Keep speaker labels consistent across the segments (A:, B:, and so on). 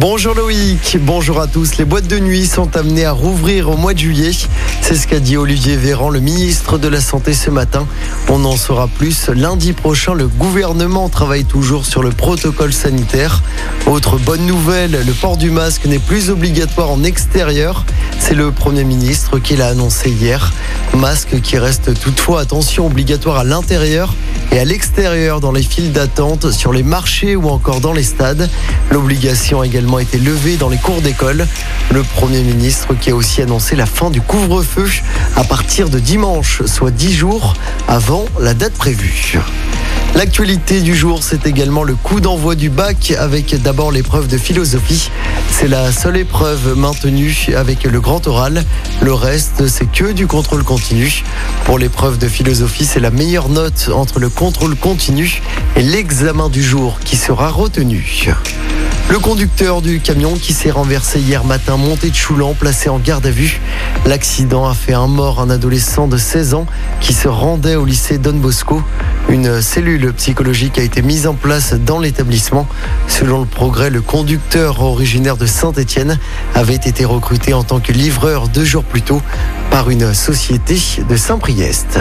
A: Bonjour Loïc, bonjour à tous. Les boîtes de nuit sont amenées à rouvrir au mois de juillet. C'est ce qu'a dit Olivier Véran, le ministre de la Santé ce matin. On en saura plus lundi prochain. Le gouvernement travaille toujours sur le protocole sanitaire. Autre bonne nouvelle, le port du masque n'est plus obligatoire en extérieur. C'est le Premier ministre qui l'a annoncé hier. Masque qui reste toutefois, attention, obligatoire à l'intérieur et à l'extérieur dans les files d'attente, sur les marchés ou encore dans les stades. L'obligation a également été levée dans les cours d'école. Le Premier ministre qui a aussi annoncé la fin du couvre-feu à partir de dimanche, soit 10 jours avant la date prévue. L'actualité du jour, c'est également le coup d'envoi du bac avec d'abord l'épreuve de philosophie. C'est la seule épreuve maintenue avec le grand oral. Le reste, c'est que du contrôle continu. Pour l'épreuve de philosophie, c'est la meilleure note entre le contrôle continu et l'examen du jour qui sera retenu. Le conducteur du camion qui s'est renversé hier matin monté de Choulan, placé en garde à vue. L'accident a fait un mort, un adolescent de 16 ans qui se rendait au lycée Don Bosco. Une cellule psychologique a été mise en place dans l'établissement. Selon le progrès, le conducteur originaire de Saint-Étienne avait été recruté en tant que livreur deux jours plus tôt par une société de Saint-Priest.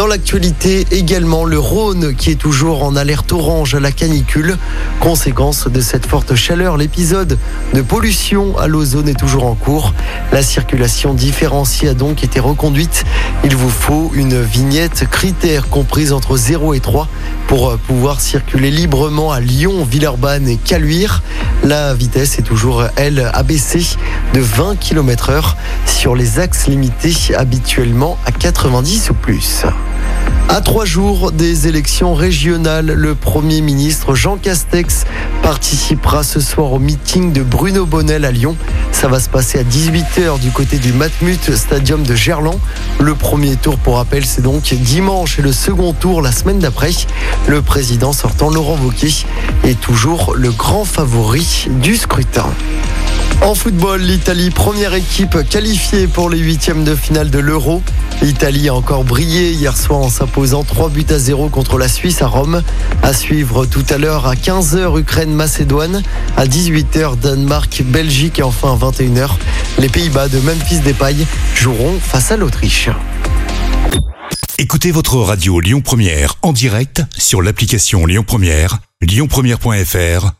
A: Dans l'actualité également, le Rhône qui est toujours en alerte orange à la canicule. Conséquence de cette forte chaleur, l'épisode de pollution à l'ozone est toujours en cours. La circulation différenciée a donc été reconduite. Il vous faut une vignette critère comprise entre 0 et 3 pour pouvoir circuler librement à Lyon, Villeurbanne et Caluire. La vitesse est toujours, elle, abaissée de 20 km heure sur les axes limités habituellement à 90 ou plus. À trois jours des élections régionales, le Premier ministre Jean Castex participera ce soir au meeting de Bruno Bonnel à Lyon. Ça va se passer à 18h du côté du Matmut Stadium de Gerland. Le premier tour, pour rappel, c'est donc dimanche et le second tour la semaine d'après. Le président sortant Laurent Wauquiez est toujours le grand favori du scrutin. En football, l'Italie, première équipe qualifiée pour les huitièmes de finale de l'Euro. L'Italie a encore brillé hier soir en s'imposant 3 buts à 0 contre la Suisse à Rome. À suivre tout à l'heure à 15h Ukraine-Macédoine, à 18h Danemark, Belgique et enfin à 21h les Pays-Bas de Memphis Depay joueront face à l'Autriche.
B: Écoutez votre radio Lyon Première en direct sur l'application Lyon Première, lyonpremière.fr